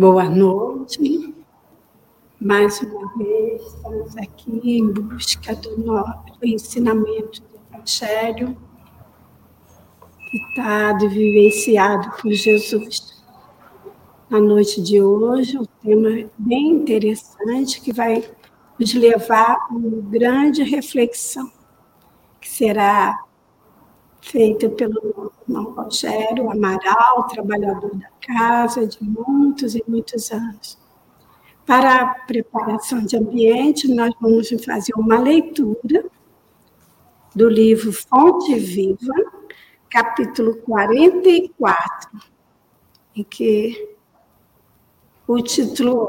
Boa noite. Mais uma vez, estamos aqui em busca do, nosso, ensinamento do Evangelho, ditado e vivenciado por Jesus. Na noite de hoje, um tema bem interessante que vai nos levar a uma grande reflexão, que será feita pelo irmão Rogério Amaral, trabalhador da casa de muitos e muitos anos. Para a preparação de ambiente, nós vamos fazer uma leitura do livro Fonte Viva, capítulo 44, em que o título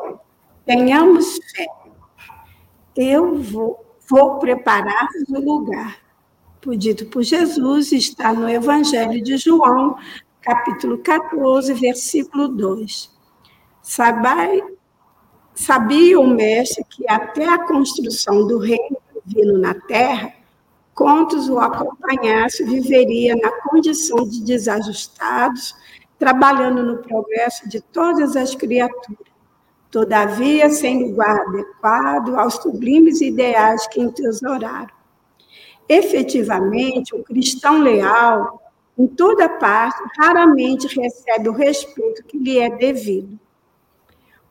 é Tenhamos fé. Eu vou, vou preparar o lugar dito por Jesus, está no Evangelho de João, capítulo 14, versículo 2. Sabai, sabia o mestre que até a construção do reino divino na terra, quantos o acompanhasse, viveria na condição de desajustados, trabalhando no progresso de todas as criaturas, todavia sem lugar adequado aos sublimes ideais que entesouraram efetivamente, o cristão leal, em toda parte, raramente recebe o respeito que lhe é devido.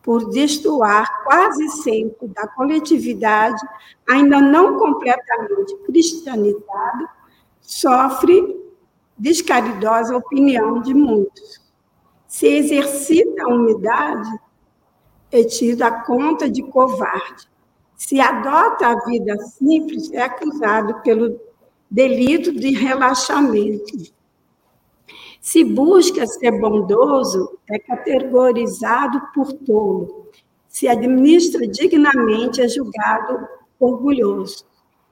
Por destoar quase sempre da coletividade, ainda não completamente cristianizada, sofre descaridosa opinião de muitos. Se exercita a umidade, é tido a conta de covarde se adota a vida simples, é acusado pelo delito de relaxamento. Se busca ser bondoso, é categorizado por tolo. Se administra dignamente, é julgado orgulhoso.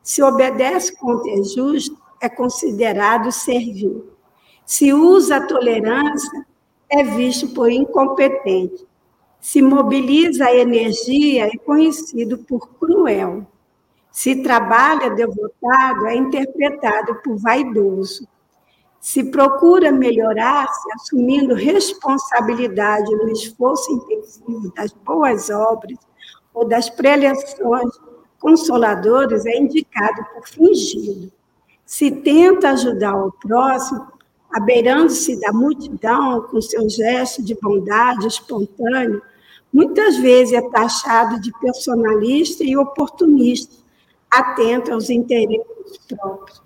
Se obedece quanto é justo, é considerado servil. Se usa a tolerância, é visto por incompetente se mobiliza a energia é conhecido por cruel. Se trabalha devotado, é interpretado por vaidoso. Se procura melhorar-se, assumindo responsabilidade no esforço intensivo das boas obras ou das preleções consoladoras, é indicado por fingido. Se tenta ajudar o próximo, abeirando-se da multidão com seu gesto de bondade espontâneo, muitas vezes é taxado de personalista e oportunista, atento aos interesses próprios.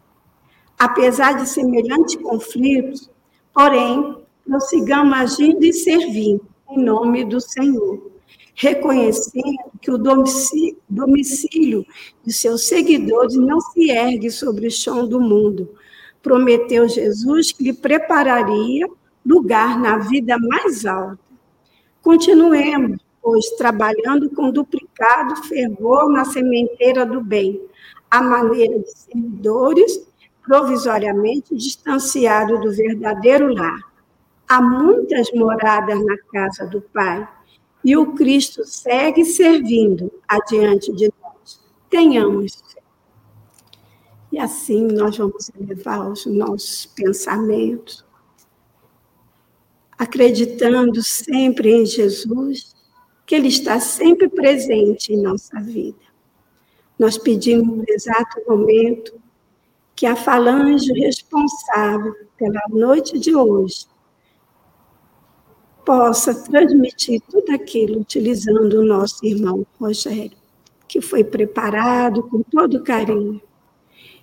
Apesar de semelhantes conflitos, porém, prossigamos agindo e servindo em nome do Senhor, reconhecendo que o domicílio, de seus seguidores não se ergue sobre o chão do mundo, prometeu Jesus que lhe prepararia lugar na vida mais alta. Continuemos, pois, trabalhando com duplicado fervor na sementeira do bem, à maneira de servidores, provisoriamente distanciados do verdadeiro lar. Há muitas moradas na casa do Pai, e o Cristo segue servindo adiante de nós. Tenhamos e assim nós vamos elevar os nossos pensamentos, acreditando sempre em Jesus, que Ele está sempre presente em nossa vida. Nós pedimos no exato momento que a falange responsável pela noite de hoje possa transmitir tudo aquilo utilizando o nosso irmão Rogério, que foi preparado com todo carinho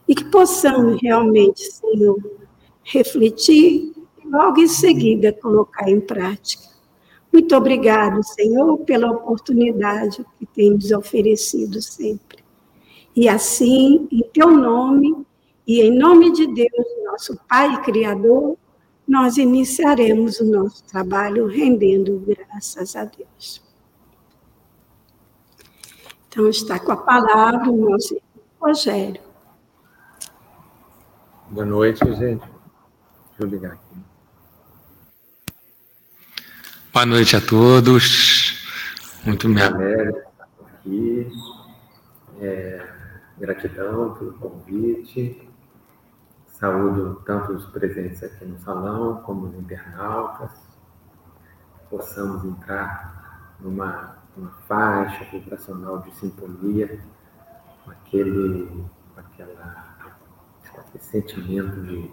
e que possamos realmente, Senhor, refletir e logo em seguida colocar em prática. Muito obrigado, Senhor, pela oportunidade que tem nos oferecido sempre. E assim, em teu nome e em nome de Deus, nosso Pai Criador, nós iniciaremos o nosso trabalho rendendo graças a Deus. Então, está com a palavra o nosso Rogério. Boa noite, gente. Deixa eu ligar aqui. Boa noite a todos. Muito me aqui. É, gratidão pelo convite. Saúdo tanto os presentes aqui no salão como os internautas. Possamos entrar numa, numa faixa vibracional de sintonia, com aquele, com aquela, aquele sentimento de,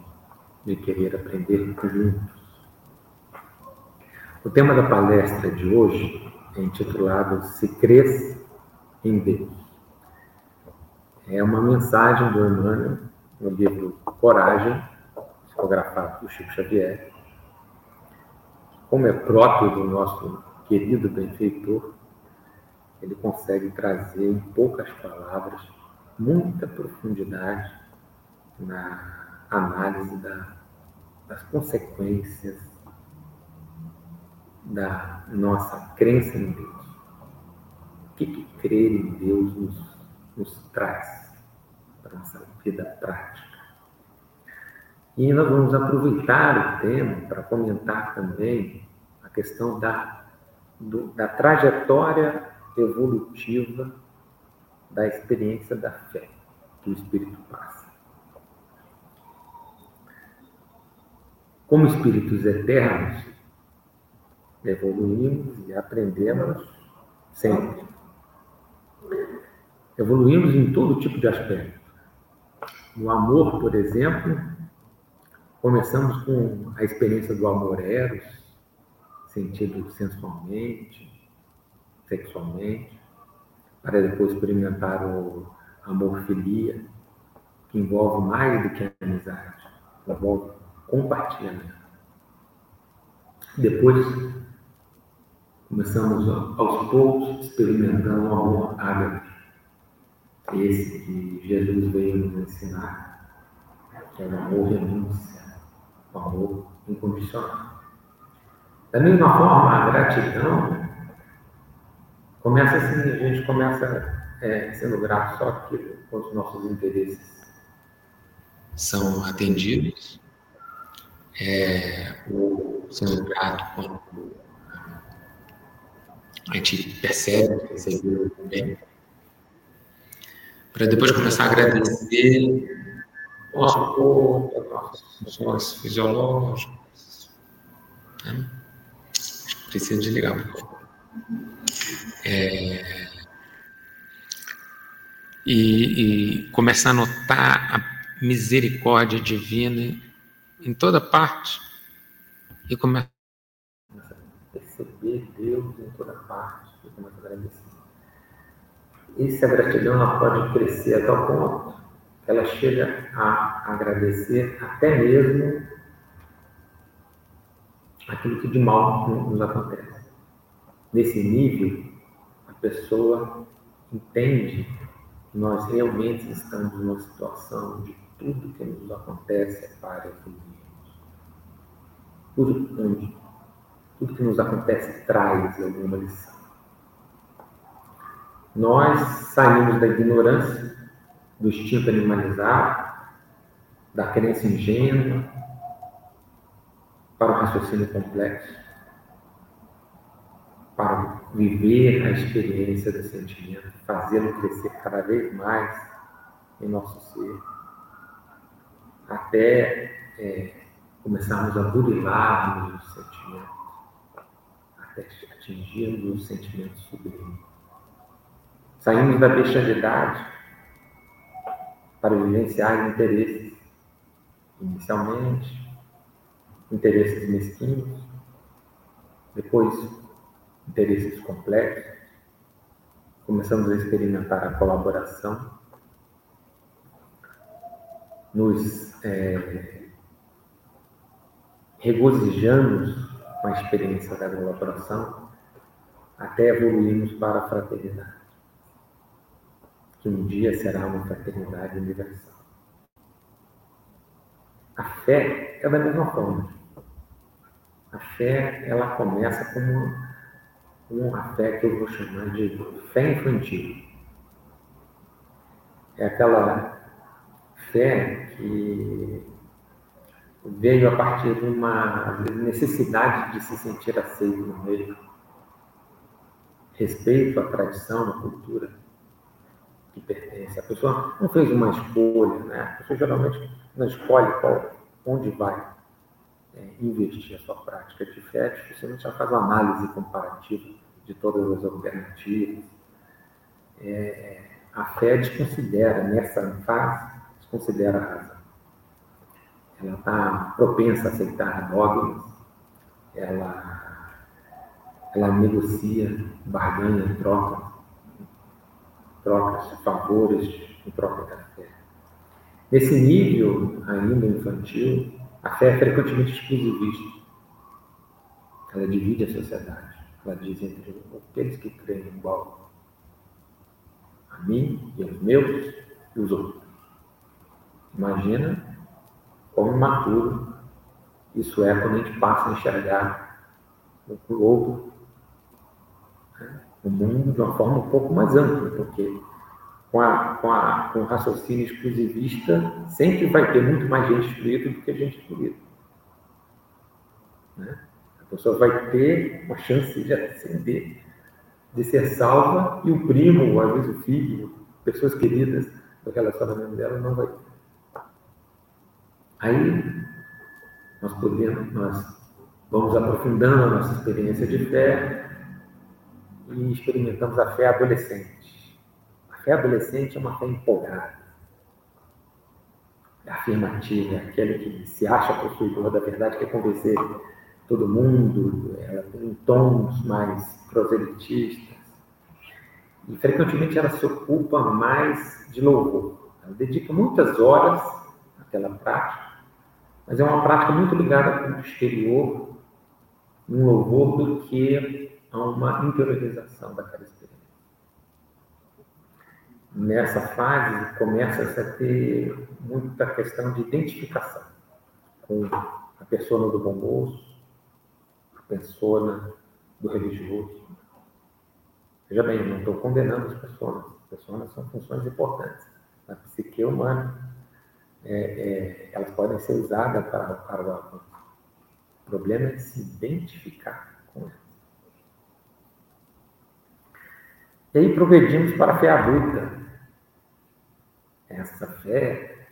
de querer aprender juntos. O tema da palestra de hoje é intitulado Se Cres em Deus. É uma mensagem do Emmanuel no livro Coragem, psicografado por Chico Xavier. Como é próprio do nosso querido benfeitor, ele consegue trazer em poucas palavras muita profundidade na análise da, das consequências da nossa crença em Deus. O que, que crer em Deus nos, nos traz para a nossa vida prática? E nós vamos aproveitar o tema para comentar também a questão da, do, da trajetória evolutiva da experiência da fé que o Espírito passa. Como espíritos eternos, evoluímos e aprendemos sempre. Evoluímos em todo tipo de aspecto. No amor, por exemplo, começamos com a experiência do amor eros, sentido sensualmente, sexualmente, para depois experimentar o amor filia, que envolve mais do que a amizade, envolve compartilhamento. Depois começamos aos poucos experimentando o amor ágape, esse que Jesus veio nos ensinar, que é o amor renúncia, o amor incondicional. Da mesma forma, a gratidão começa assim, a gente começa é, sendo grato só aquilo quando os nossos interesses são atendidos, é, ou sendo grato quando a gente percebe que recebeu bem, para depois começar a agradecer o nosso corpo, nossos funções fisiológicas. Né? Precisa desligar um pouco. É, e, e começar a notar a misericórdia divina em toda parte e começar perceber Deus em toda parte e começa a agradecer. Essa gratidão ela pode crescer a tal ponto que ela chega a agradecer até mesmo aquilo que de mal nos acontece. Nesse nível, a pessoa entende que nós realmente estamos numa situação de tudo que nos acontece é para evoluirmos. Tudo, tudo que nos acontece traz alguma lição. Nós saímos da ignorância, do instinto animalizado, da crença ingênua, para o raciocínio complexo para viver a experiência do sentimento, fazê-lo crescer cada vez mais em nosso ser, até é, começarmos a burilarmos os sentimentos, até atingirmos os sentimentos sublimes. Saímos da bestialidade para vivenciar interesses, inicialmente, interesses mesquinhos, depois interesses complexos, começamos a experimentar a colaboração, nos é, regozijamos com a experiência da colaboração, até evoluirmos para a fraternidade, que um dia será uma fraternidade universal. A fé é da mesma forma. A fé, ela começa como uma fé que eu vou chamar de fé infantil. É aquela fé que veio a partir de uma necessidade de se sentir aceito no meio. Respeito à tradição, à cultura que pertence. A pessoa não fez uma escolha, né? A pessoa geralmente não escolhe qual, onde vai é, investir a sua prática de fé, dificilmente ela faz uma análise comparativa de todas as alternativas. É, a fé desconsidera, nessa fase, desconsidera a razão. Ela está propensa a aceitar dogmas, ela, ela negocia, barganha, troca, trocas, favores em troca da fé. Nesse nível ainda infantil, a fé é frequentemente exclusivista. Ela divide a sociedade. Ela diz entre aqueles que creem igual a mim e aos meus e os outros. Imagina como imaturo isso é quando a gente passa a enxergar o outro, né? o mundo de uma forma um pouco mais ampla, porque com, a, com, a, com o raciocínio exclusivista sempre vai ter muito mais gente excluída do que gente excluída. Né? A pessoa vai ter uma chance de ascender, de ser salva, e o primo, ou às vezes o filho, pessoas queridas do relacionamento dela não vai ter. Aí nós podemos, nós vamos aprofundando a nossa experiência de fé e experimentamos a fé adolescente. A fé adolescente é uma fé empolgada, é afirmativa, é aquele que se acha possuidor da verdade, quer convencer todo mundo, ela tem tons mais proselitistas. E frequentemente ela se ocupa mais de louvor. Ela dedica muitas horas àquela prática mas é uma prática muito ligada com o exterior, um louvor, do que a uma interiorização daquela experiência. Nessa fase, começa-se a ter muita questão de identificação com a persona do bom moço, a persona do religioso. Veja bem, não estou condenando as pessoas. As pessoas são funções importantes na psique humana é, é, elas podem ser usadas para, para o avanço. O problema é se identificar com elas. E aí progredimos para a fé adulta. Essa fé,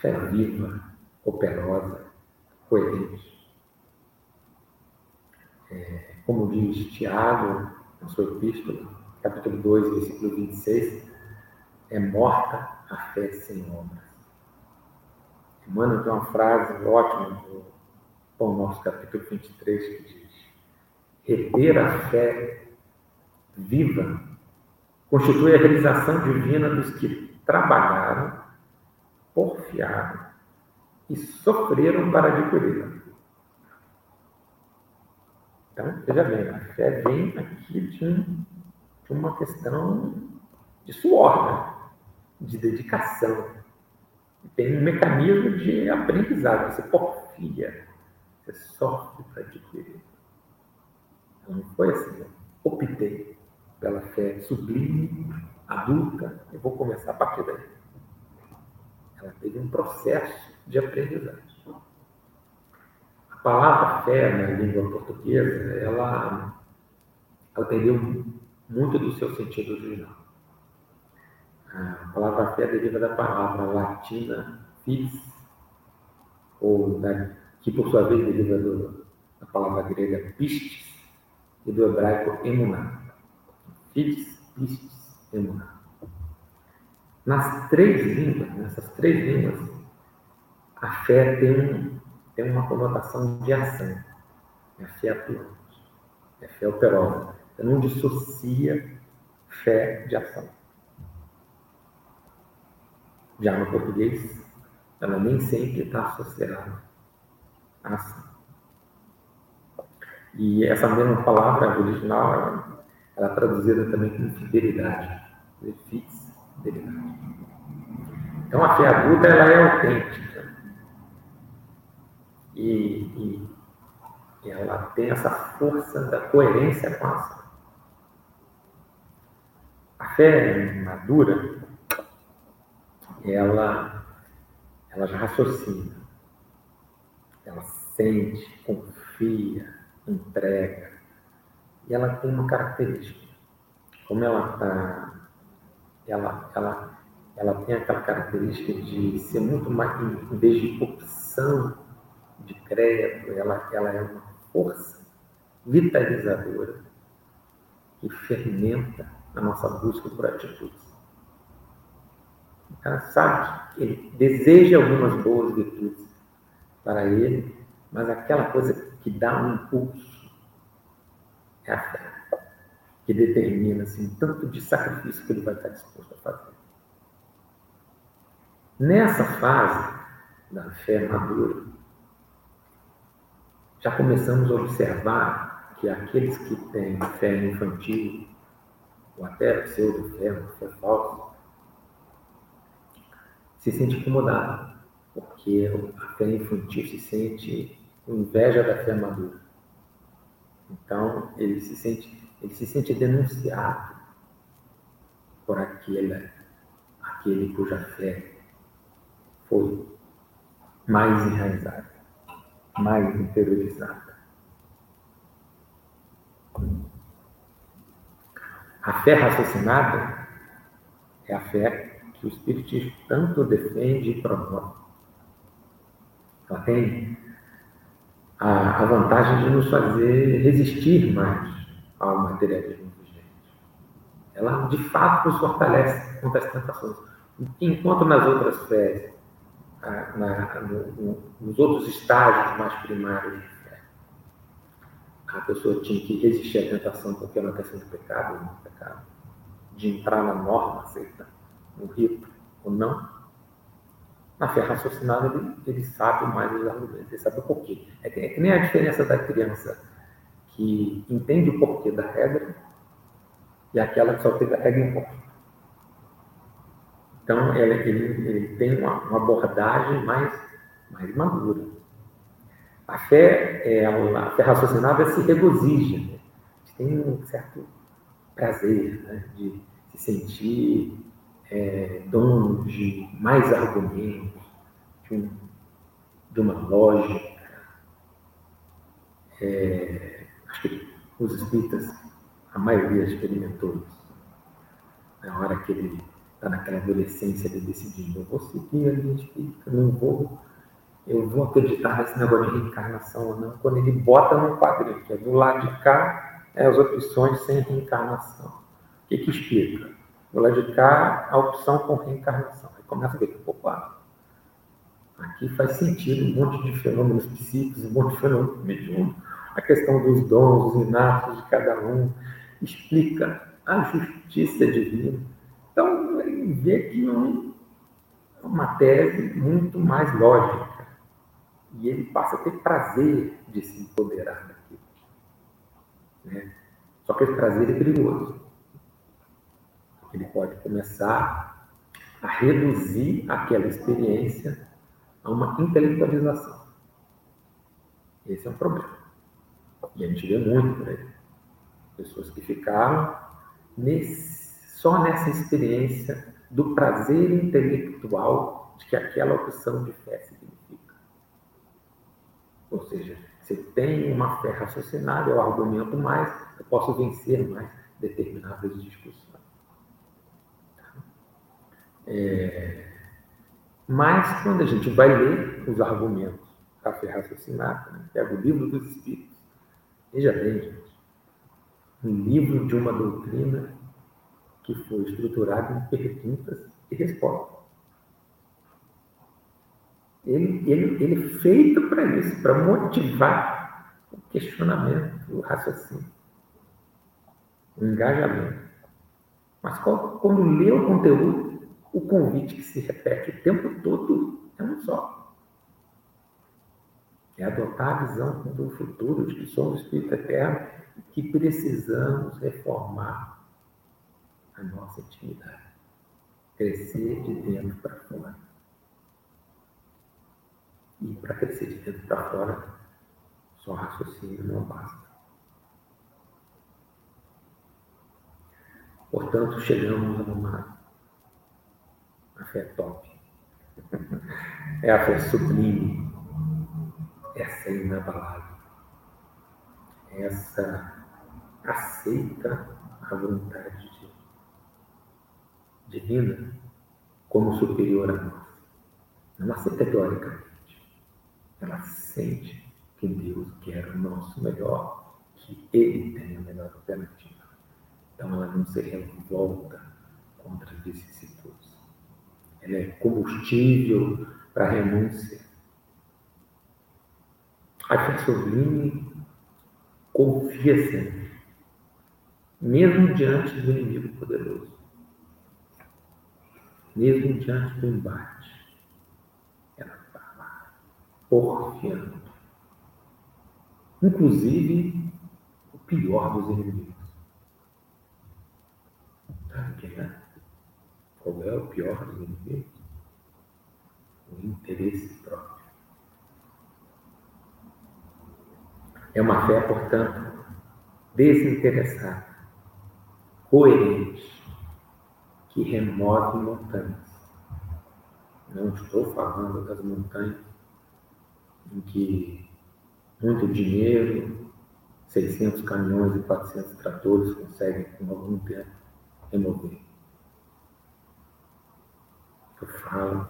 fé viva, operosa, coerente. É, como diz Tiago, na sua epístola, capítulo 2, versículo 26, é morta a fé sem obras. Emmanuel tem uma frase ótima do Pão Nosso, capítulo 23, que diz: Reter a fé viva constitui a realização divina dos que trabalharam, porfiaram e sofreram para adquiri-la. Então, veja bem, a fé vem aqui de, um, de uma questão de suor, né? de dedicação tem um mecanismo de aprendizado. Você porfia, você sofre para adquirir. Não foi assim. Eu optei pela fé sublime, adulta, e vou começar a partir daí. Ela teve um processo de aprendizagem. A palavra fé na língua portuguesa, ela, ela perdeu muito do seu sentido original. A palavra fé deriva da palavra latina fis, ou da, que por sua vez deriva do, da palavra grega pistis e do hebraico emuná. Fis, pistis, emuná. Nas três línguas, nessas três línguas, a fé tem, tem uma conotação de ação. É a fé atuante, é fé operosa. Você não dissocia fé de ação. Já no português, ela nem sempre está associada a ação. E essa mesma palavra original, ela, é traduzida também como fidelidade. Fidelidade. Então, a fé adulta, ela é autêntica. E, e, e ela tem essa força da coerência com a ação. A fé madura, ela, ela já raciocina, ela sente, confia, entrega. E ela tem uma característica. Como ela está. Ela, ela, ela tem aquela característica de ser muito mais, em vez de opção de crédito, ela, ela é uma força vitalizadora que fermenta a nossa busca por atitudes. O cara sabe que ele deseja algumas boas virtudes para ele, mas aquela coisa que dá um impulso é a fé, que determina assim, tanto de sacrifício que ele vai estar disposto a fazer. Nessa fase da fé madura, já começamos a observar que aqueles que têm fé infantil, ou até pseudo-fé, fé falsa, se sente incomodado, porque a fé infantil se sente inveja da fé madura. Então, ele se sente, ele se sente denunciado por aquele, aquele cuja fé foi mais enraizada, mais interiorizada. A fé raciocinada é a fé que o Espiritismo tanto defende e promove. Ela tem a, a vantagem de nos fazer resistir mais ao materialismo vigente. Ela, de fato, nos fortalece contra as tentações. Enquanto nas outras fés, na, no, nos outros estágios mais primários de fé, a pessoa tinha que resistir à tentação porque uma questão de pecado, não pecado, de entrar na norma aceita, no rito ou não, na fé raciocinada, ele, ele sabe mais os argumentos, ele sabe o porquê. É que, é que nem a diferença da criança que entende o porquê da regra e aquela que só teve a regra imposta. Então, ele, ele, ele tem uma, uma, abordagem mais, mais madura. A fé, é, a fé raciocinada se regozija, né? tem um certo prazer né? de se sentir é, dono de mais argumentos, de, de uma lógica. É, acho que os espíritas, a maioria experimentou isso. Na hora que ele está naquela adolescência de decidir, eu vou seguir a linha espírita, não vou, eu vou acreditar nesse negócio de reencarnação ou não. Quando ele bota no quadrinho, que é do lado de cá, é as opções sem reencarnação. O que, que explica? Do lado de cá, a opção com reencarnação. Aí começa a ver que, opa, aqui faz sentido um monte de fenômenos psíquicos, um monte de fenômenos mediúnicos, a questão dos dons, os inatos de cada um, explica a justiça divina. Então, ele vê que é uma tese muito mais lógica. E ele passa a ter prazer de se empoderar daquilo. Né? Só que esse prazer é perigoso. Ele pode começar a reduzir aquela experiência a uma intelectualização. Esse é um problema. E a gente vê muito por aí. Pessoas que ficaram nesse, só nessa experiência do prazer intelectual de que aquela opção de fé significa. Ou seja, se tem uma fé raciocinada, eu argumento mais, eu posso vencer mais determinadas discussões. É... Mas, quando a gente vai ler os argumentos da fé raciocinada, né, pega o livro dos Espíritos, veja bem, gente, um livro de uma doutrina que foi estruturado em perguntas e respostas. Ele, ele, ele é feito para isso, para motivar o questionamento, o raciocínio, o engajamento. Mas quando lê o conteúdo, o convite que se repete o tempo todo é um só. É adotar a visão do futuro, de que somos espírito eterno e que precisamos reformar a nossa intimidade. Crescer de dentro para fora. E para crescer de dentro para fora, só raciocínio não basta. Portanto, chegamos a uma a fé top. É a fé sublime. Essa é inabalável. Essa aceita a vontade divina como superior a nós. Não aceita teoricamente. Ela sente que Deus quer o nosso melhor, que Ele tem a melhor alternativa. Então ela não se revolta contra vicissitudes. Ela é combustível para renúncia. A sublime confia sempre, mesmo diante do inimigo poderoso, mesmo diante do embate. Ela está lá, porfiando. Inclusive, o pior dos inimigos. Quem é? Qual é o pior dos inimigos? O interesse próprio. É uma fé, portanto, desinteressada, coerente, que remove montanhas. Não estou falando das montanhas em que muito dinheiro, 600 caminhões e 400 tratores conseguem, com algum tempo, remover. Eu falo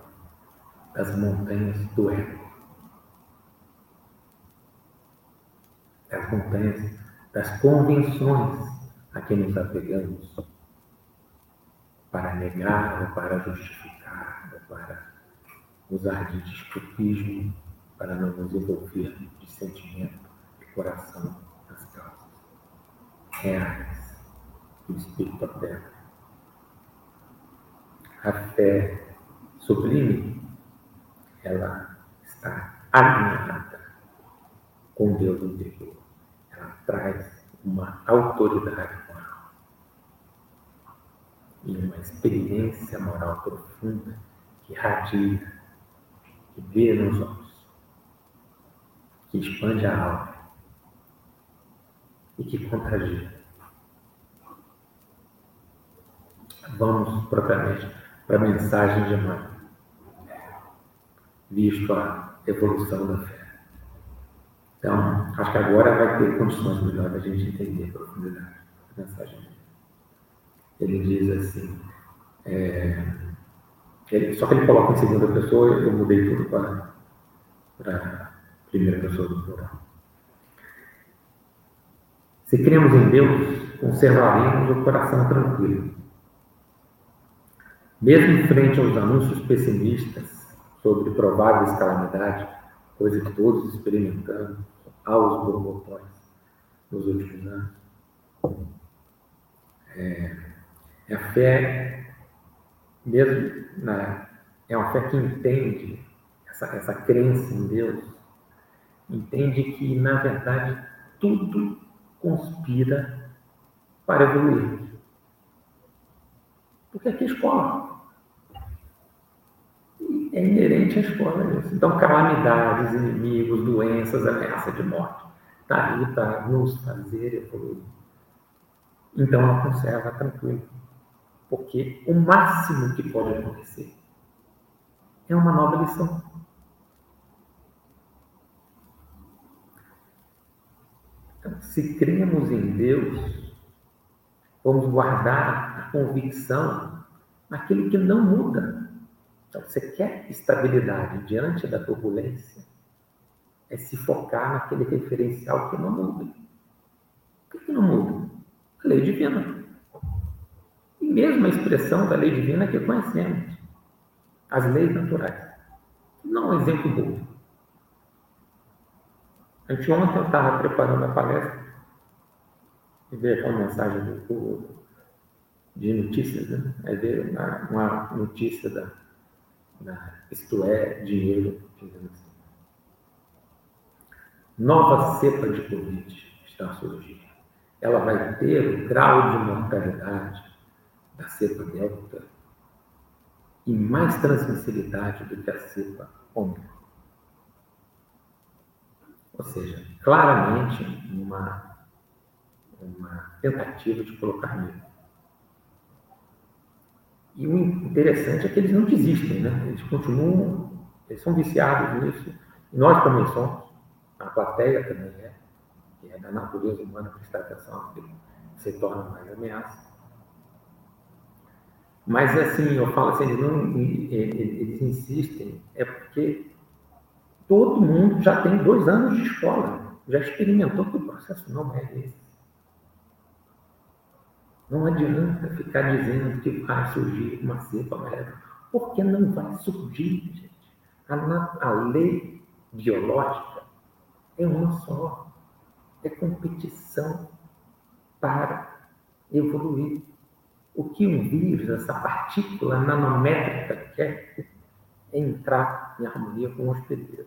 das montanhas do ego. Das montanhas das convenções a que nos apegamos para negar para justificar para usar de desculpismo para não nos envolver de sentimento de coração das causas reais do Espírito aberto. A fé sublime, ela está alinhada com Deus interior. Ela traz uma autoridade moral e uma experiência moral profunda que radia, que vê nos olhos, que expande a alma e que contagia. vamos propriamente para a mensagem de mãe, visto a evolução da fé. Então, acho que agora vai ter condições melhores da gente entender a profundidade da mensagem. Ele diz assim, é, ele, só que ele coloca em segunda pessoa, eu mudei tudo para, para primeira pessoa do plural. Se cremos em Deus, conservaremos o coração tranquilo mesmo frente aos anúncios pessimistas sobre prováveis calamidades, coisa que todos experimentamos aos borbotões nos últimos anos, é, é a fé, mesmo na, é uma fé que entende essa, essa crença em Deus, entende que, na verdade, tudo conspira para evoluir. Porque aqui é escola é inerente à escola isso. Então, calamidades, inimigos, doenças, ameaça de morte. Está aí para nos fazer evoluir. Então, ela conserva tranquilo. Porque o máximo que pode acontecer é uma nova lição. Então, se cremos em Deus, vamos guardar a convicção naquilo que não muda. Então, você quer estabilidade diante da turbulência? É se focar naquele referencial que não muda. Por que, não muda? A lei divina. E mesmo a expressão da lei divina que conhecemos. As leis naturais. Não um exemplo bom. Anteontem eu estava preparando a palestra e veio aquela mensagem do, de notícias, né? Aí veio uma, uma notícia da? Isto é, dinheiro. Nova cepa de Covid está surgindo. Ela vai ter o grau de mortalidade da cepa Delta e mais transmissibilidade do que a cepa Ômicron. Ou seja, claramente uma, uma tentativa de colocar medo. E o interessante é que eles não desistem, né? Eles continuam, eles são viciados nisso. Nós também somos. A plateia também é. É da natureza humana prestar atenção, se torna mais ameaça. Mas assim, eu falo assim, eles, não, eles insistem, é porque todo mundo já tem dois anos de escola, já experimentou que o processo não é esse. Não adianta ficar dizendo que vai surgir uma cepa amarela, porque não vai surgir, gente. A, a lei biológica é uma só. É competição para evoluir. O que um vírus, essa partícula nanométrica, quer é entrar em harmonia com o hospedeiro.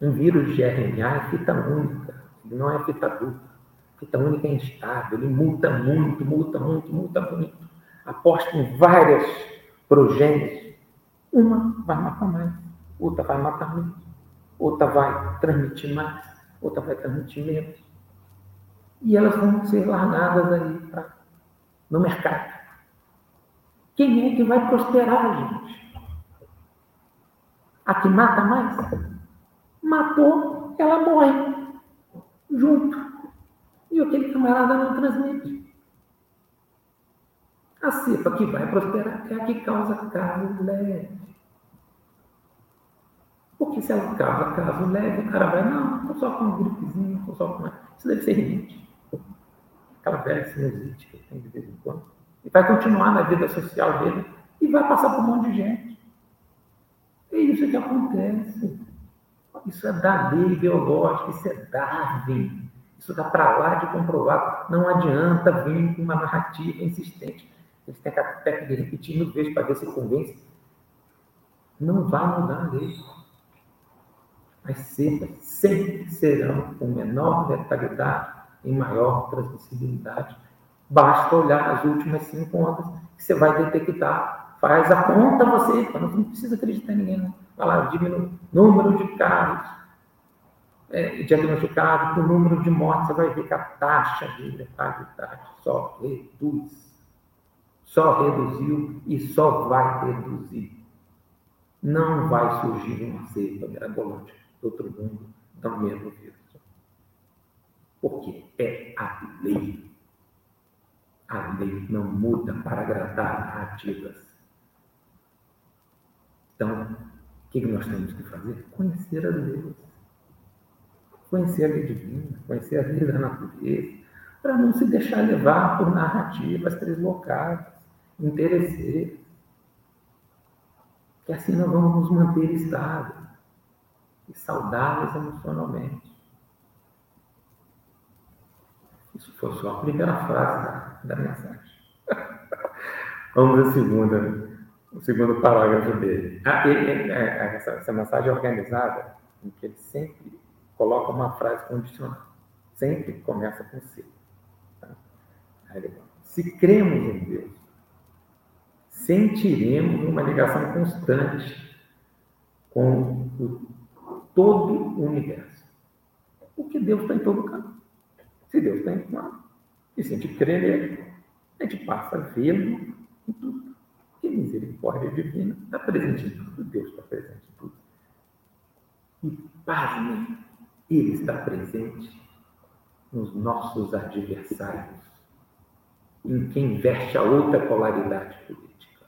Um vírus de RNA é fita única, não é fita dupla. Fita única é instável, ele muta muito, muta muito, muta muito. Aposta em várias progênies. Uma vai matar mais, outra vai matar menos, outra vai transmitir mais, outra vai transmitir menos. E elas vão ser largadas aí pra, no mercado. Quem é que vai prosperar, gente? A que mata mais? Matou, ela morre. Junto. E aquele camarada não transmite. A cepa que vai prosperar é a que causa caso leve. Porque se ela causa caso leve, o cara vai, não, estou só com um gripezinho, estou só com. Isso deve ser rinite. Aquela velha sinusite que tem de vez em quando. E vai continuar na vida social dele e vai passar por um monte de gente. É isso que acontece. Isso é da lei biológica, isso é Darwin. Isso dá para lá de comprovar. Não adianta vir com uma narrativa insistente. Eles têm técnica de repetir mil vezes para ver se convence. Não vai mudar a lei. As cepas sempre serão com menor letalidade e maior transmissibilidade. Basta olhar as últimas cinco ondas que você vai detectar. Faz a conta você, não precisa acreditar em ninguém. Vai lá, diminui o número de carros é, diagnosticado, o número de mortes, você vai ver que a taxa de letalidade só reduz. Só reduziu e só vai reduzir. Não vai surgir uma cepa mirabolante do outro mundo do mesmo vírus. Porque é a lei. A lei não muda para agradar narrativas. Então, o que nós temos que fazer? Conhecer as leis. Conhecer a lei divina, conhecer a lei da natureza, para não se deixar levar por narrativas deslocadas, interesseiras. Que assim nós vamos nos manter estáveis e saudáveis emocionalmente. Isso foi só a primeira frase da, da mensagem. Vamos à segunda, o segundo parágrafo dele. Ah, ele, ele, é, essa, essa, mensagem é organizada em que ele sempre coloca uma frase condicional. Sempre começa com se. Tá? Se cremos em Deus, sentiremos uma ligação constante com o, todo o universo. Porque Deus está em todo canto. Se Deus está em todo e se a gente crê nele, a gente passa a vê-lo em tudo. Que misericórdia divina está presente em tudo. Deus está presente em tudo. E pasmem, Ele está presente nos nossos adversários, em quem veste a outra polaridade política.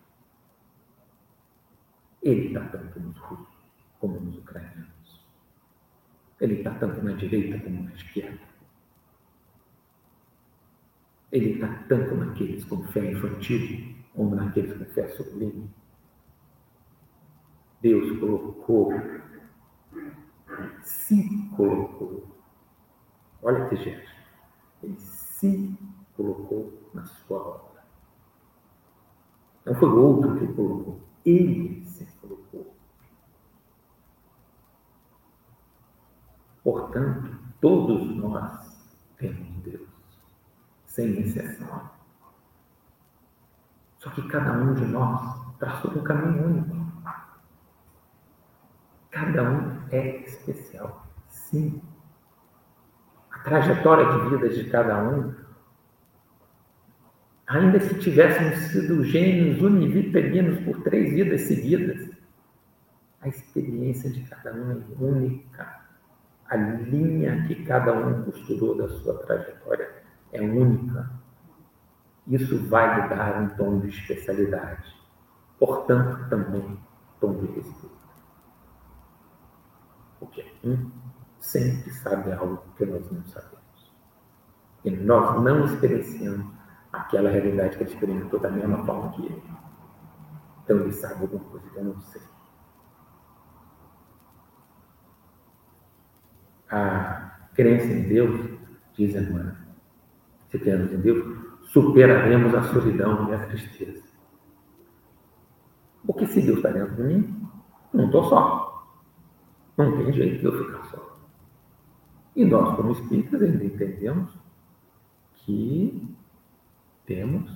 Ele está tanto nos russos como nos ucranianos. Ele está tanto na direita como na esquerda. Ele está tanto naqueles com fé infantil como naqueles com fé sublime. Deus colocou, se colocou. Olha que gesto. Ele se colocou na sua obra. Não foi o outro que colocou, ele se colocou. Portanto, todos nós temos Deus, sem exceção. Só que cada um de nós traçou um caminho único. Cada um é especial, sim. A trajetória de vida de cada um, ainda se tivéssemos sido gênios univitelinos por três vidas seguidas, a experiência de cada um é única a linha que cada um costurou da sua trajetória é única. Isso vai lhe dar um tom de especialidade. Portanto, também tom de respeito. Porque um sempre sabe algo que nós não sabemos. E nós não experienciamos aquela realidade que ele experimentou da mesma forma que ele. Então ele sabe alguma coisa que eu não sei. A crença em Deus, diz a irmã, se cremos em Deus, superaremos a solidão e a tristeza. Porque se Deus está dentro de mim, não estou só. Não tem jeito de eu ficar só. E nós, como espíritas, ainda entendemos que temos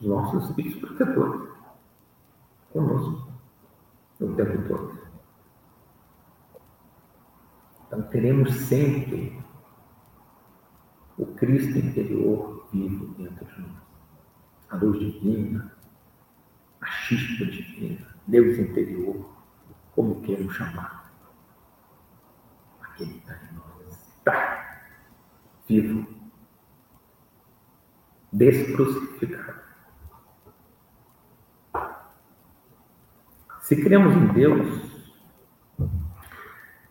os nossos espíritos protetores conosco o tempo todo. Então teremos sempre o Cristo interior vivo dentro de nós. A luz divina, a chispa divina, Deus interior, como queiram chamar. Que está em nós, está vivo, descrucificado. Se cremos em Deus,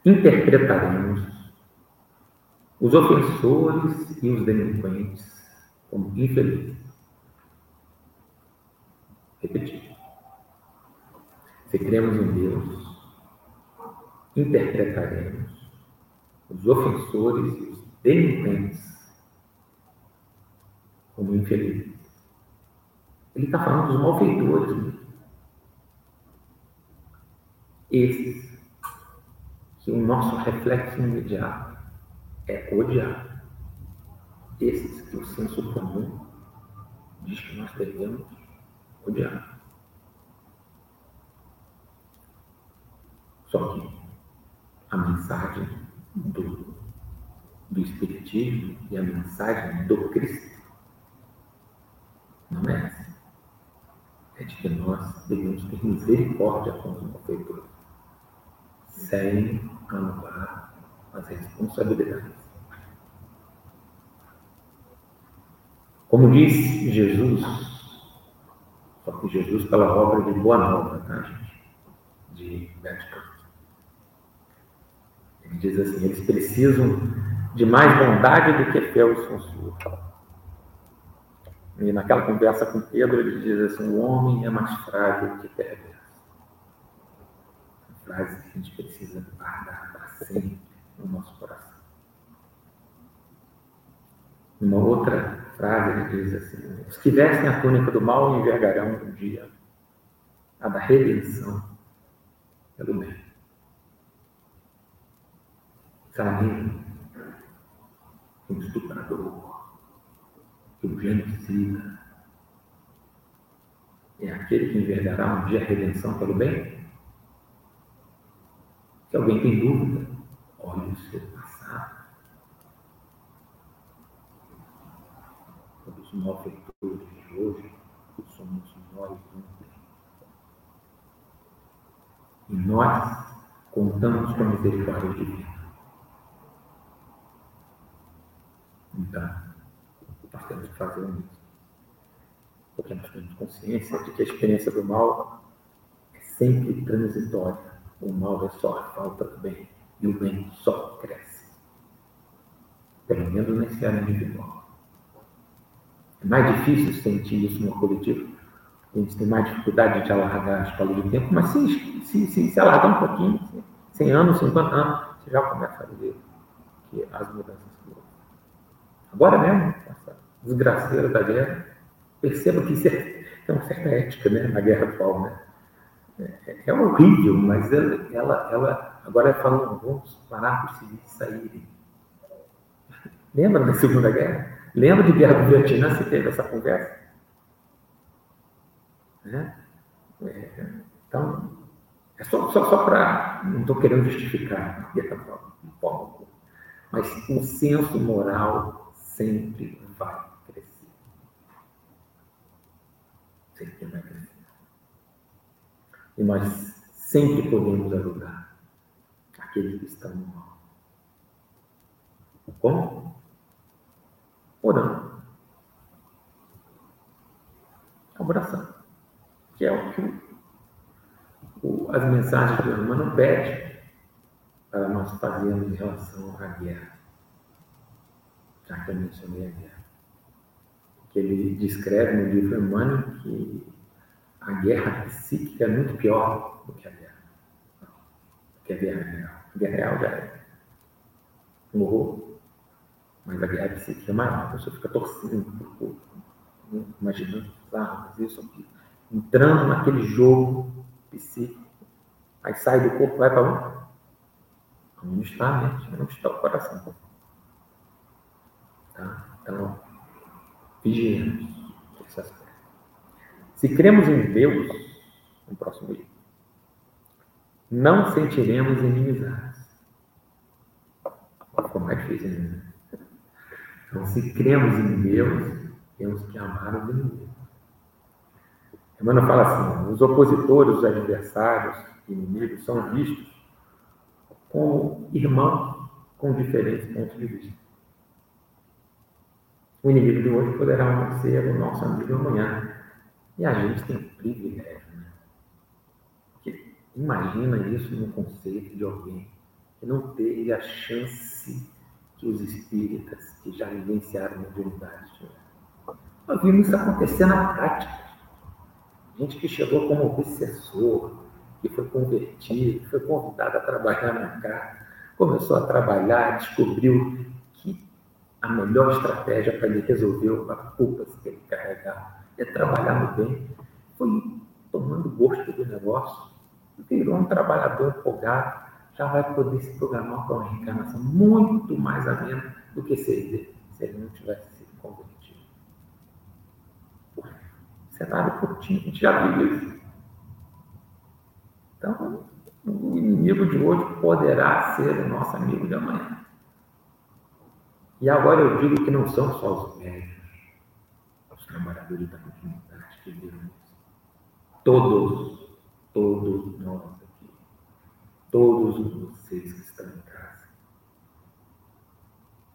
interpretaremos os ofensores e os delinquentes como infelizes. Repetir. Se cremos em Deus, interpretaremos os ofensores e os delinquentes como infelizes. Ele está falando dos malfeitores. Né? Esses que o nosso reflexo imediato é odiar. Esses que o senso comum diz que nós devemos odiar. Só que a mensagem do, do Espiritismo e a mensagem do Cristo não é essa. É de que nós devemos ter misericórdia com os malfeitores, sem anular as responsabilidades. Como diz Jesus, só que Jesus pela obra de Boa Nova, tá, gente? De Bethel. Diz assim: eles precisam de mais bondade do que fé e censura. E naquela conversa com Pedro, ele diz assim: o homem é mais frágil que perverso. Frase que a gente precisa guardar para sempre no nosso coração. Uma outra frase ele diz assim: Os que vestem a túnica do mal envergarão um dia a da redenção pelo bem. Sabe, um estuprador, um genocida, é aquele que envergará um dia a redenção pelo bem? Se alguém tem dúvida, olhe o seu passado. Os malfeitores de hoje somos nós ontem. E nós contamos com a misericórdia divina. Então, nós temos que fazer isso. Porque nós temos consciência de que a experiência do mal é sempre transitória. O mal a falta do bem e o bem só cresce. Pelo menos nesse ano individual. É mais difícil sentir isso no coletivo. A gente tem mais dificuldade de alargar a escala de tempo, mas se, se, se, se alargar um pouquinho, 100 anos, 50 anos, você já começa a ver que as mudanças. Agora mesmo, essa desgraceira da guerra, perceba que tem uma certa ética né, na guerra atual. Né? É, é horrível, mas ela, ela, ela Agora falando, vamos parar para os civis saírem. Lembra da Segunda Guerra? Lembra de Guerra do Vietnã? Você teve essa conversa? Né? É, então, é só, só, só para. Não estou querendo justificar a guerra forma mas o senso moral sempre vai crescer. Sempre vai crescer. E nós sempre podemos ajudar aqueles que estão no mal. Como? Orando. A oração. Que é o que o, as mensagens do Emmanuel pede para nós fazermos em relação à guerra. Já que eu mencionei a guerra. que ele descreve no livro Emmanuel que a guerra psíquica é muito pior do que a guerra. Do que a guerra real. A guerra real já é um horror. Mas a guerra psíquica é maior. A pessoa fica torcendo por corpo, né? imaginando as armas, isso, aqui, Entrando naquele jogo psíquico. Aí sai do corpo, vai para onde? Onde está a mente? Onde está o coração? Tá? Então, vigiemos esse aspecto. Se cremos em Deus, no próximo livro, não sentiremos inimizades. Ficou mais difícil ainda. Então, se cremos em Deus, temos que amar os inimigos. Emmanuel fala assim: os opositores, os adversários, inimigos, são vistos como irmãos com diferentes pontos de vista. O inimigo de hoje poderá ser o nosso amigo amanhã. E a gente tem privilégio, né? Porque imagina isso no conceito de alguém que não teve a chance que os espíritas que já vivenciaram mediunidade tiveram. Nós vimos isso acontecer na prática. Gente que chegou como obsessor, que foi convertido, foi convidado a trabalhar na casa, começou a trabalhar, descobriu a melhor estratégia para ele resolver as culpas que ele carregava é trabalhar no bem. Foi tomando gosto do negócio, virou um trabalhador empolgado, já vai poder se programar para uma reencarnação muito mais amena do que se ele, se ele não tivesse sido convertido. Cenário curtinho, a gente já viu isso. Então, o inimigo de hoje poderá ser o nosso amigo de amanhã. E agora eu digo que não são só os médicos, os trabalhadores da comunidade que viram isso. Todos, todos nós aqui, todos vocês que estão em casa.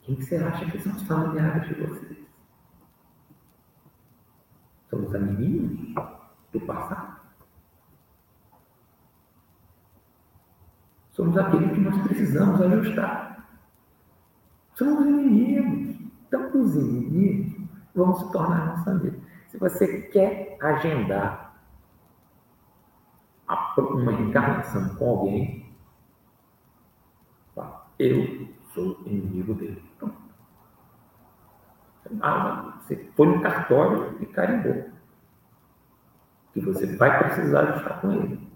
Quem que você acha que são os familiares de vocês? São os amiguinhos do passado? Somos aqueles que nós precisamos ajustar. São os inimigos. Então, os inimigos vão se tornar nossa amiga. Se você quer agendar uma encarnação com alguém, eu sou inimigo dele. você foi no cartório e carimbou. Que você vai precisar estar com ele.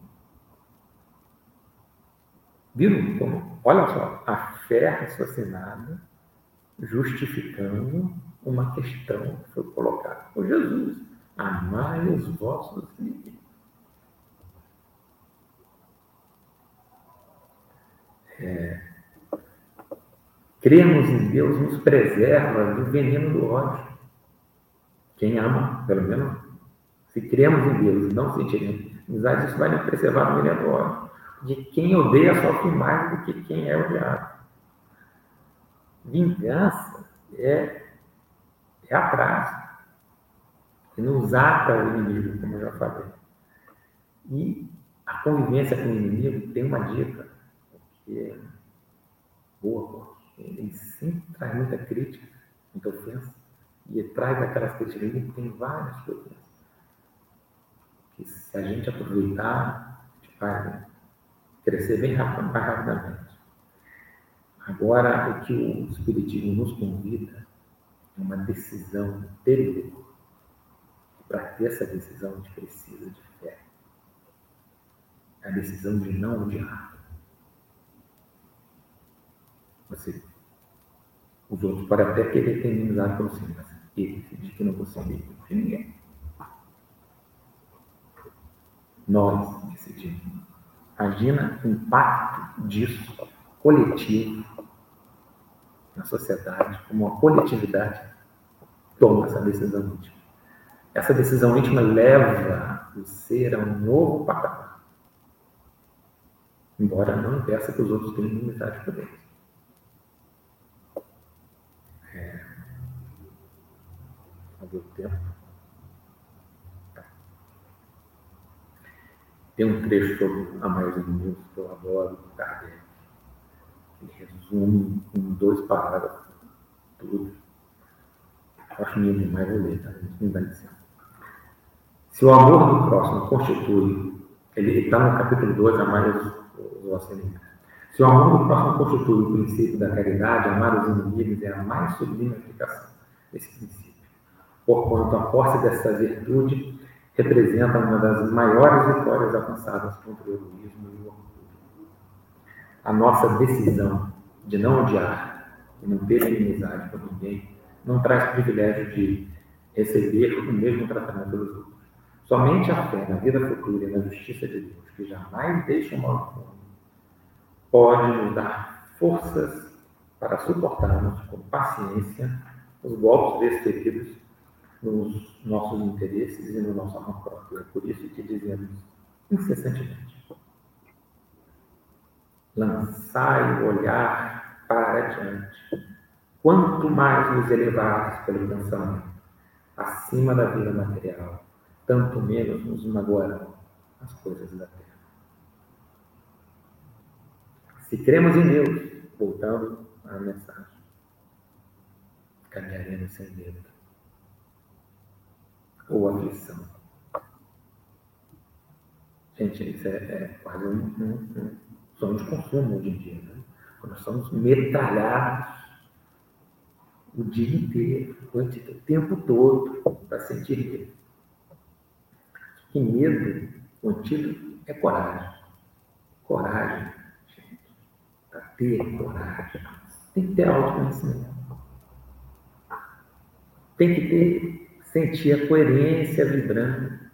Viram como? Olha só, a fé raciocinada justificando uma questão que foi colocada por Jesus. Amai os vossos inimigos. É, cremos em Deus nos preserva do veneno do ódio. Quem ama, pelo menos, se cremos em Deus e não sentiremos amizade, isso vai nos preservar do veneno do ódio. De quem odeia sofre mais do que quem é odiado. Vingança é, é atraso. E nos ata o inimigo, como eu já falei. E a convivência com o inimigo tem uma dica, que é boa, porque ele sempre traz muita crítica, muita ofensa, e traz aquelas críticas, ele tem várias coisas. Que se a gente aproveitar, a gente vai crescer bem rápido, mais rapidamente. Agora, o que o Espiritismo nos convida é uma decisão interior. Para ter essa decisão, a gente precisa de fé. A decisão de não odiar. Você, os outros podem até querer ter inimizade com você, mas ele decidir que não amigo de ninguém. Nós decidimos. Imagina o impacto disso coletivo na sociedade, como uma coletividade, toma essa decisão íntima. Essa decisão íntima leva o ser a um novo patamar. Embora não impeça que os outros tenham inimizade por eles. É... o tempo. Tá. Tem um trecho sobre a maioria dos que eu adoro, do Kardec resume em dois parágrafos tudo. acho lindo demais, vou ler, tá? Me dá licença. Se o amor do próximo constitui, ele está no capítulo 2, amar os, os inimigos. Se o amor do próximo constitui o princípio da caridade, amar os inimigos é a mais sublime aplicação desse princípio. Porquanto a posse dessa virtude representa uma das maiores vitórias alcançadas contra o egoísmo e o orgulho. A nossa decisão de não odiar e não ter inimizade por ninguém não traz privilégio de receber o mesmo tratamento dos outros. Somente a fé na vida futura e na justiça de Deus, que jamais deixa o mal pode nos dar forças para suportarmos com paciência os golpes desferidos nos nossos interesses e no nosso amor próprio. É por isso que dizemos incessantemente: lançai o olhar para diante. Quanto mais nos elevarmos pelo pensamento acima da vida material, tanto menos nos magoarão as coisas da terra. Se cremos em Deus, voltando à mensagem, caminharemos sem medo ou aflição. Gente, isso é, é quase um, um, um, sonho de consumo hoje em dia. Né? Nós somos metralhados o dia inteiro, o tempo todo, para sentir medo. Que medo, o antídoto é coragem. Coragem, gente. Para ter coragem, tem que ter autoconhecimento. Tem que ter, sentir a coerência vibrando.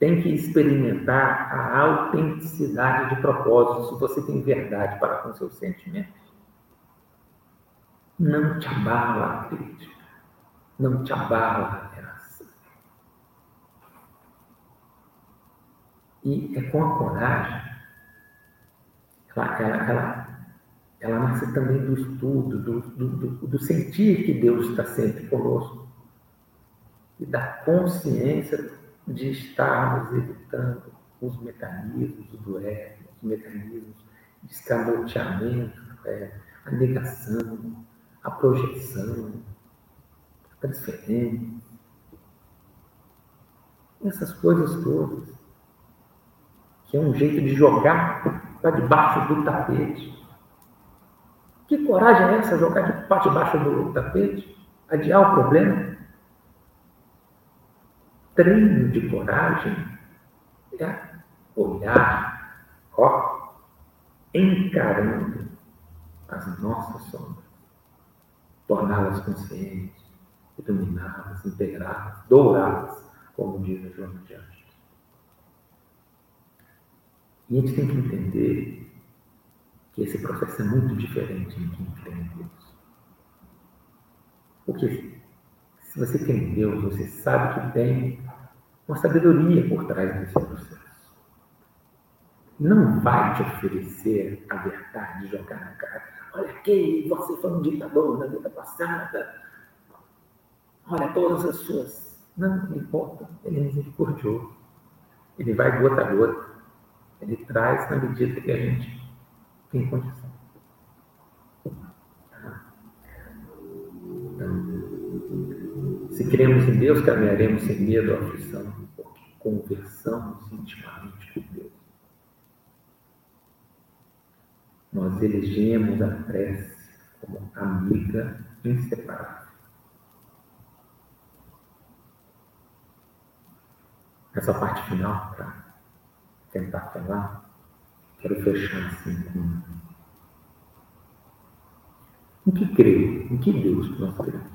Tem que experimentar a autenticidade de propósito, se você tem verdade para com seus sentimentos. Não te abala a crítica, não te abala a E é com a coragem, ela, ela, ela, ela nasce também do estudo, do, do, do, do sentir que Deus está sempre conosco. E da consciência de estarmos evitando os mecanismos do ego, os mecanismos de escamoteamento, é, a negação, a projeção, a transferência. Essas coisas todas que é um jeito de jogar para debaixo do tapete. Que coragem é essa, jogar para debaixo do tapete? Adiar o problema? Treino de coragem é olhar, ó, encarando as nossas sombras, torná-las conscientes, iluminadas, integradas, douradas, como diz o João de Anjos. E a gente tem que entender que esse processo é muito diferente crê em Deus. Porque você crê em Deus, você sabe que tem uma sabedoria por trás desse processo. Não vai te oferecer a verdade, jogar na cara. Olha aqui, você foi um ditador na vida passada. Olha todas as suas. Não, não importa. Ele é misericordioso. Ele vai gota a gota. Ele traz na medida que a gente tem condição. Se cremos em Deus, caminharemos sem medo ou aflição, porque conversamos intimamente com Deus. Nós elegemos a prece como amiga inseparável. Essa parte final, tá? tentar falar, quero fechar assim com. Em que creio? Em que Deus nós cremos?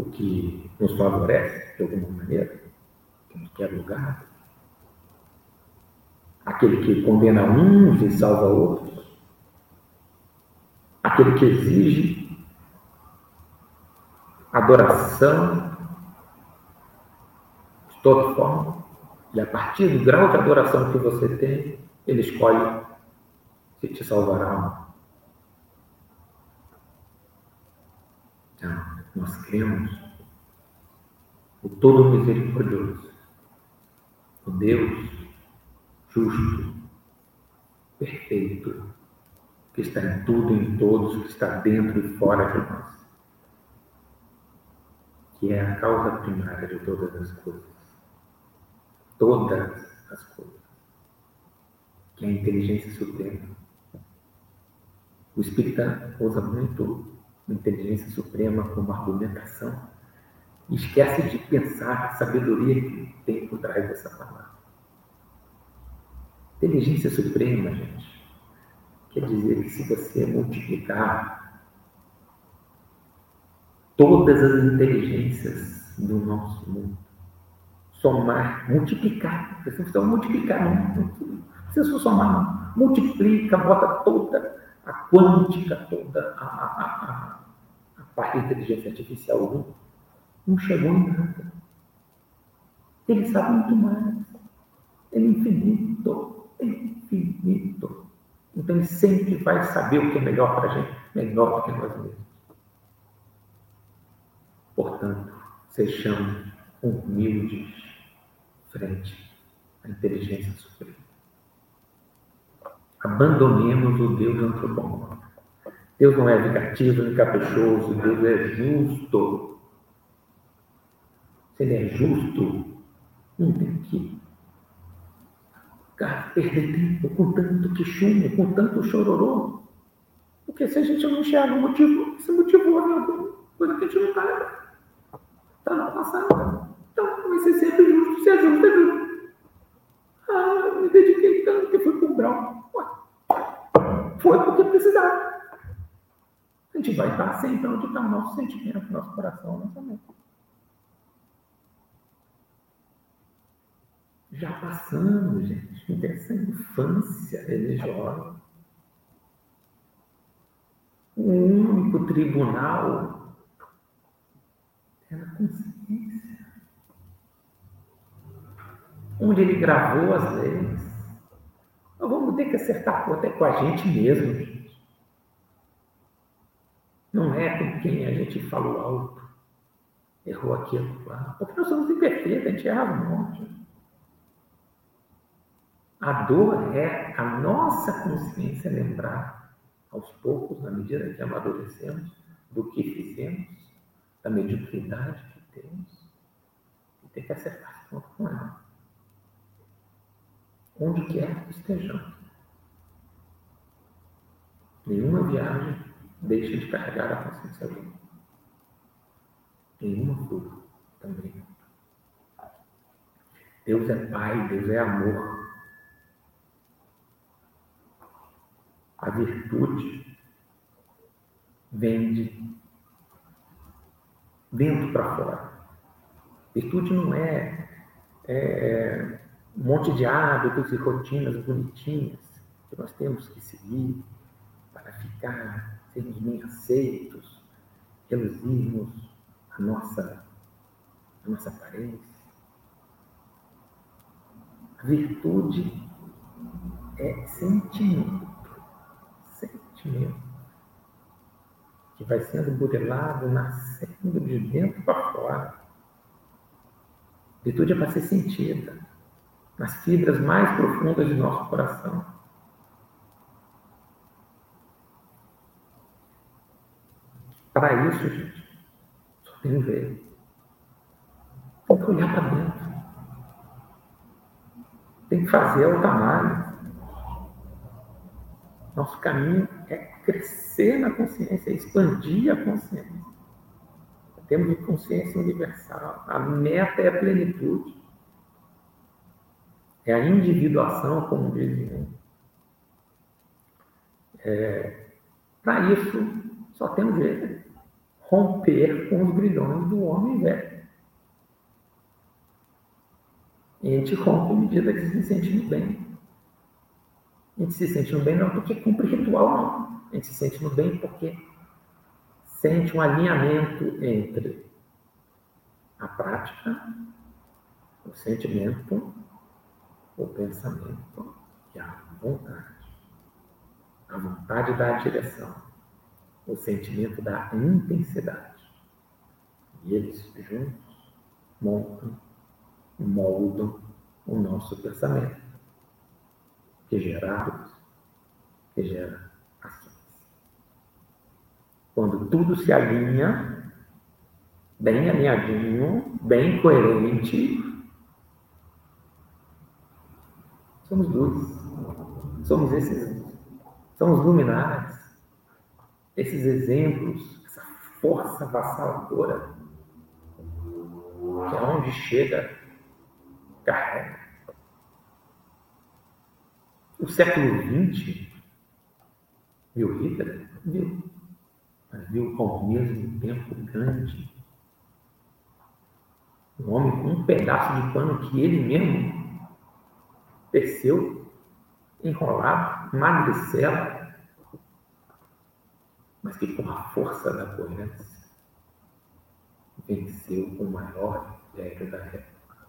O que nos favorece de alguma maneira? Que nos quer lugar? Aquele que condena uns e salva outros? Aquele que exige adoração de toda forma? E a partir do grau de adoração que você tem, ele escolhe se te salvará. Então, nós cremos o todo misericordioso, o Deus justo, perfeito, que está em tudo e em todos, que está dentro e fora de nós. que é a causa primária de todas as coisas. Todas as coisas. Que é a inteligência suprema. O Espírita usa muito inteligência suprema como argumentação e esquece de pensar a sabedoria que tem por trás dessa palavra. Inteligência suprema, gente, quer dizer que se você multiplicar todas as inteligências do nosso mundo, somar, multiplicar, você não precisa multiplicar, não, não precisa somar, não. Multiplica, bota toda a quântica, toda a, a, a parte da inteligência artificial não, não chegou em nada. Ele sabe muito mais. Ele é infinito, é infinito. Então ele sempre vai saber o que é melhor para a gente, melhor do que nós mesmos. Portanto, sejamos humildes frente à inteligência suprema. Abandonemos o Deus antropomórfico. Deus não é vingativo nem caprichoso, Deus é justo. Se Ele é justo, não tem que perder tempo com tanto queixume, com tanto chororô. Porque se a gente não enxerga o motivo, esse motivo é alguma coisa que a gente não está está no passado. Então, vai ser sempre justo. Se é justo, é justo. Ah, me dediquei tanto que fui com o Brown. Foi porque precisava. A gente vai estar sempre onde está o nosso sentimento, nosso coração, nossa mente. Já passamos, gente, dessa infância religiosa. O único tribunal é a consciência. Onde ele gravou as leis. Nós vamos ter que acertar conta com a gente mesmo. Não é com quem a gente falou alto, errou aquilo lá. Porque nós somos imperfeitos, a gente erra um monte. A dor é a nossa consciência lembrar, aos poucos, na medida que amadurecemos, do que fizemos, da mediocridade que temos, e ter que acertar conta com ela onde quer que estejamos. Nenhuma viagem deixa de carregar a consciência limpa. Nenhuma fuga também. Deus é Pai, Deus é amor. A virtude vem de dentro para fora. Virtude não é, é um monte de hábitos e rotinas bonitinhas que nós temos que seguir para ficar, sermos bem aceitos, reduzirmos a nossa, a nossa aparência. A virtude é sentimento, sentimento que vai sendo modelado, nascendo de dentro para fora. Virtude é para ser sentida nas fibras mais profundas de nosso coração. Para isso, gente, só tem um jeito. Tem que olhar para dentro. Tem que fazer a análise. Nosso caminho é crescer na consciência, expandir a consciência. Temos consciência universal. A meta é a plenitude. É a individuação, como dizem. É, Para isso, só tem um jeito: romper com os grilhões do homem velho. E a gente rompe à medida que se sentindo bem. A gente se sentindo bem não porque cumpre ritual, não. A gente se sentindo bem porque sente um alinhamento entre a prática, o sentimento o pensamento e a vontade. A vontade dá a direção, o sentimento dá a intensidade. E eles juntos montam, moldam o nosso pensamento, que gera hábitos, que gera ações. Quando tudo se alinha, bem alinhadinho, bem coerente. Somos luz. Somos esses, somos luminares. Esses exemplos, essa força vassaladora, que aonde chega, carrega. O século XX viu Hitler? Viu. Mas viu ao mesmo tempo grande. Um homem com um pedaço de pano que ele mesmo teceu, enrolado, magricela, mas que com a força da coerência venceu o maior império da época.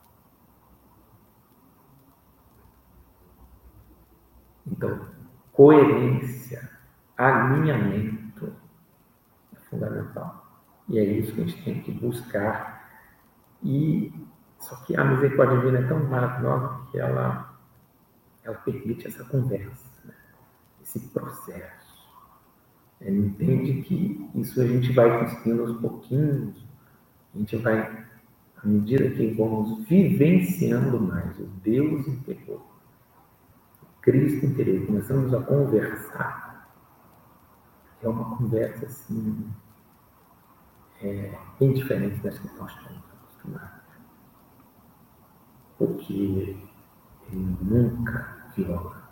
Então, coerência, alinhamento é fundamental. E é isso que a gente tem que buscar. E só que a misericórdia divina é tão maravilhosa que ela, ela permite essa conversa, né? esse processo. Ele entende que isso a gente vai conseguindo aos pouquinhos, a gente vai, à medida que vamos vivenciando mais o Deus interior, Cristo interior, começamos a conversar, é uma conversa assim, é, bem diferente das que nós estamos acostumados. Porque ele nunca viola.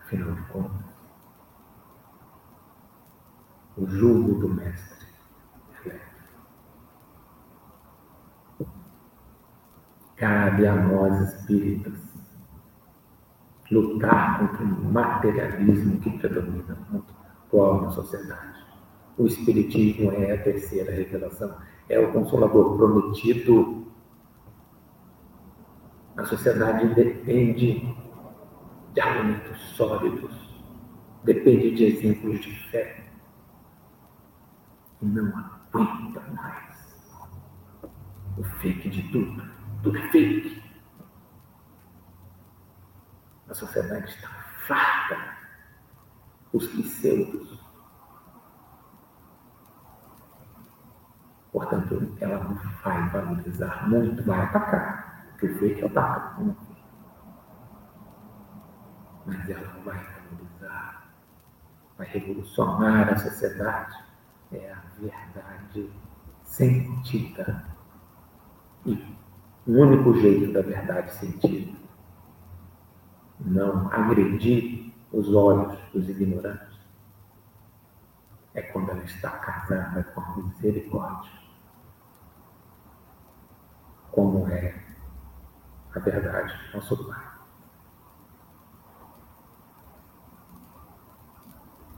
Afinal de contas, o jugo do Mestre. Cabe a nós espíritas lutar contra o materialismo que predomina atual na sociedade. O Espiritismo é a terceira revelação, é o consolador prometido. A sociedade depende de argumentos sólidos, depende de exemplos de fé. E não aguenta mais o fake de tudo. Tudo é fake. A sociedade está farta os pseudos. Portanto, ela não vai valorizar muito, vai atacar, porque o fake ataca. Mas ela vai valorizar, vai revolucionar a sociedade. É a verdade sentida. E o único jeito da verdade sentida não agredir os olhos dos ignorantes, é quando ela está casada com a misericórdia, como é a verdade do nosso Pai.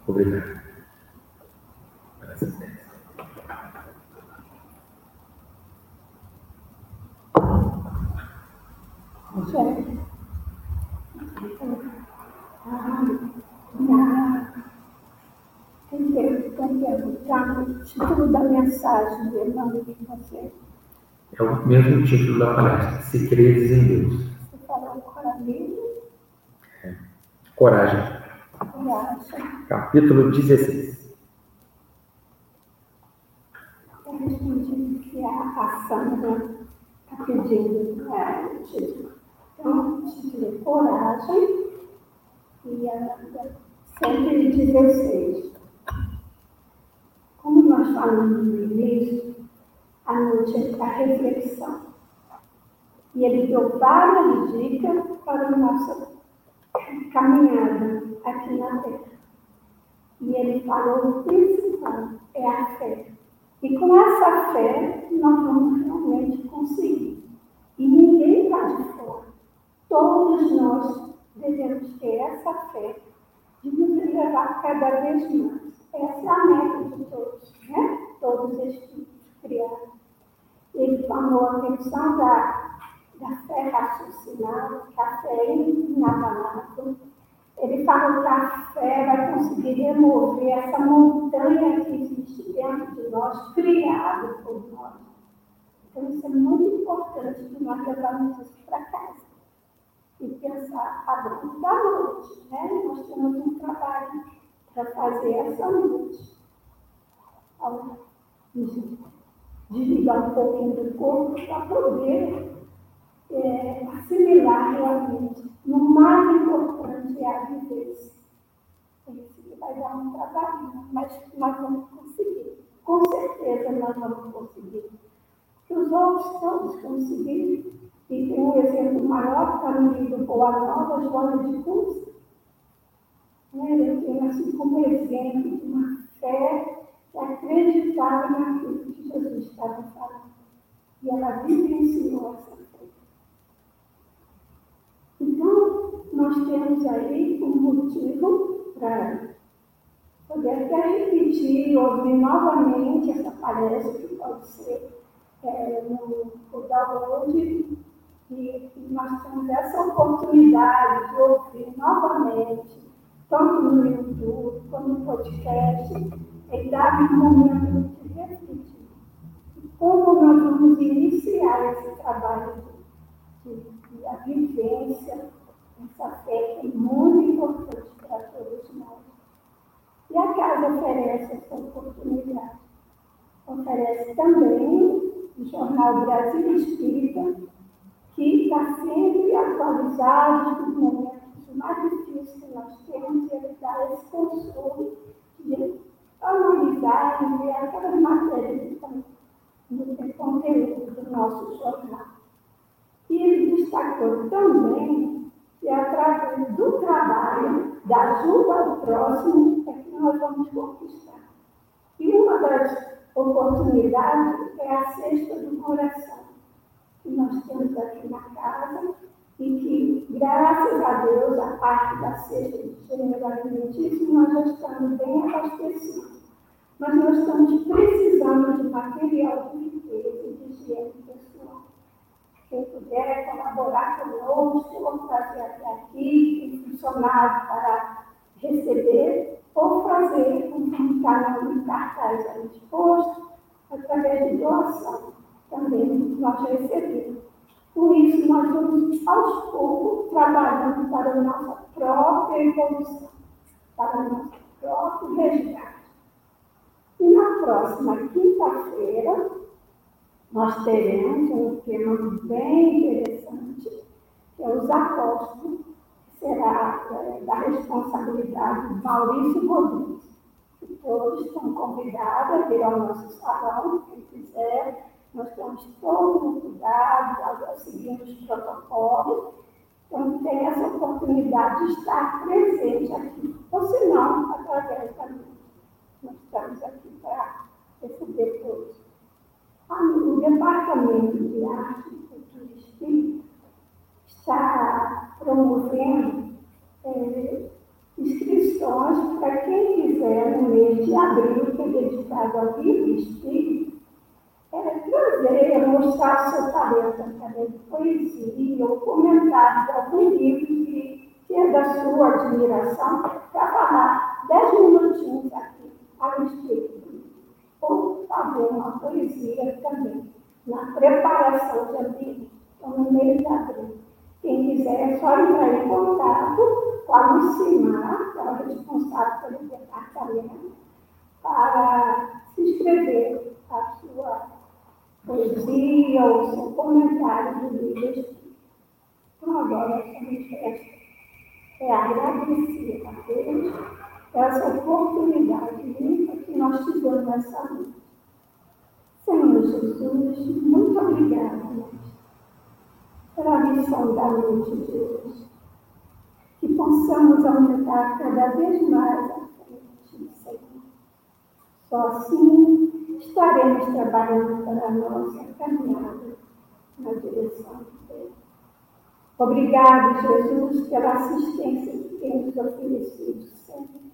Obrigado pela assistência. Rogério o título da mensagem do irmão que você. É o mesmo título da palestra, Se Credes em Deus. Você falou coragem. É. Coragem. Coragem. Capítulo 16. Respondi que a, a Sandra está pedindo é, o título. Então, título é Coragem e a 116. Como nós falamos no início, a noite é para reflexão. E ele deu várias dicas para a nossa caminhada aqui na Terra. E ele falou o principal é a fé. E com essa fé, nós vamos realmente conseguir. E ninguém está de fora. Todos nós devemos ter essa fé de nos elevar cada vez mais. Essa é a meta de todos, né? Todos espíritos criados. Ele chamou a atenção da, da fé raciocinada, que a fé é inabalável. Ele falou que a fé vai conseguir remover essa montanha que dentro de nós, criada por nós. Então, isso é muito importante que nós levamos isso para casa e pensar abrindo da noite. Né? Nós temos um trabalho para fazer essa noite. desligar um pouquinho do corpo para poder é, assimilar realmente. No mais importante é a vivência. Isso vai dar um trabalho, mas nós vamos. Com certeza nós vamos conseguir. Que os outros todos conseguiram. E tem um exemplo maior está no livro Boa Nova, Joana de Curso. Né? Eu tenho assim como exemplo uma fé que acreditava naquilo que Jesus estava falando. E ela vivenciou essa fé. Então, nós temos aí um motivo para poder até repetir, ouvir novamente essa palestra, que pode ser é, no, no download, e nós temos essa oportunidade de ouvir novamente, tanto no YouTube como no podcast, e dar um momento de refletir. Como nós vamos iniciar esse trabalho de, de, de vivência, essa fé que é muito importante para todos nós. E a casa oferece essa oportunidade. Oferece também o Jornal Brasil Espírita, que está sempre atualizado nos momentos mais difíceis que nós temos, e ele dá esse consolo de analisar e ver aquelas matérias que estão no conteúdo do nosso jornal. E ele destacou também que através do trabalho, da ajuda ao próximo, nós vamos conquistar. E uma das oportunidades é a cesta do coração, que nós temos aqui na casa, e que, graças a Deus, a parte da cesta de gênero alimentício, nós já estamos bem abastecidos. Mas nós estamos precisando de material de limpeza e de higiene pessoal. Quem puder colaborar conosco, trazer até aqui, funcionário para receber, ou fazer um canal de cartaz aí exposto, através de doação. Também nós recebemos. Com isso, nós vamos, aos poucos, trabalhando para a nossa própria evolução, para o nosso próprio resgate. E na próxima quinta-feira, nós teremos um tema bem interessante, que é os apóstolos, que será é, da responsabilidade de Maurício Rodrigues. Todos estão convidados a vir ao nosso salão, quem quiser. Nós temos todo o cuidado, seguindo os protocolos. Então, tem essa oportunidade de estar presente aqui, ou se não, através da minha. Nós estamos aqui para receber todos o Departamento de Arte e Cultura Espírita está promovendo é, inscrições para quem quiser, no mês de abril, que é dedicado ao livro espírito, é, trazer, mostrar seu talento através de poesia ou comentário de algum livro que, que é da sua admiração, para falar dez minutinhos aqui a respeito ou fazer uma poesia também, na preparação de abril, então no mês de abril. Quem quiser é só entrar em contato com a Lucimar, que é a responsável pelo departamento, para se inscrever a sua poesia ou seu comentário do livro Então, agora, essa festa é agradecer a Deus essa oportunidade que nós tivemos nessa noite. Senhor Jesus, muito obrigada pela missão da noite de hoje. Que possamos aumentar cada vez mais a frente, Senhor. Só assim estaremos trabalhando para a nossa caminhada na direção de Deus. Obrigado, Jesus, pela assistência que temos oferecido sempre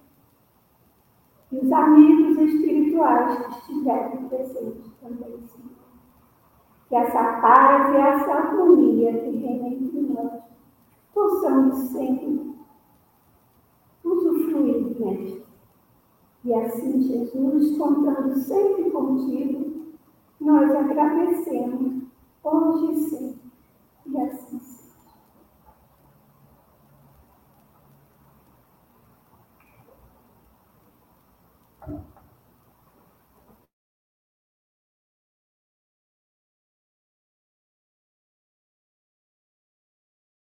e os amigos espirituais que estiverem presentes também, Senhor. Que essa paz e essa harmonia que reina entre nós possamos sempre usufruir nesta. E assim, Jesus, contando sempre contigo, nós agradecemos hoje e sempre. E assim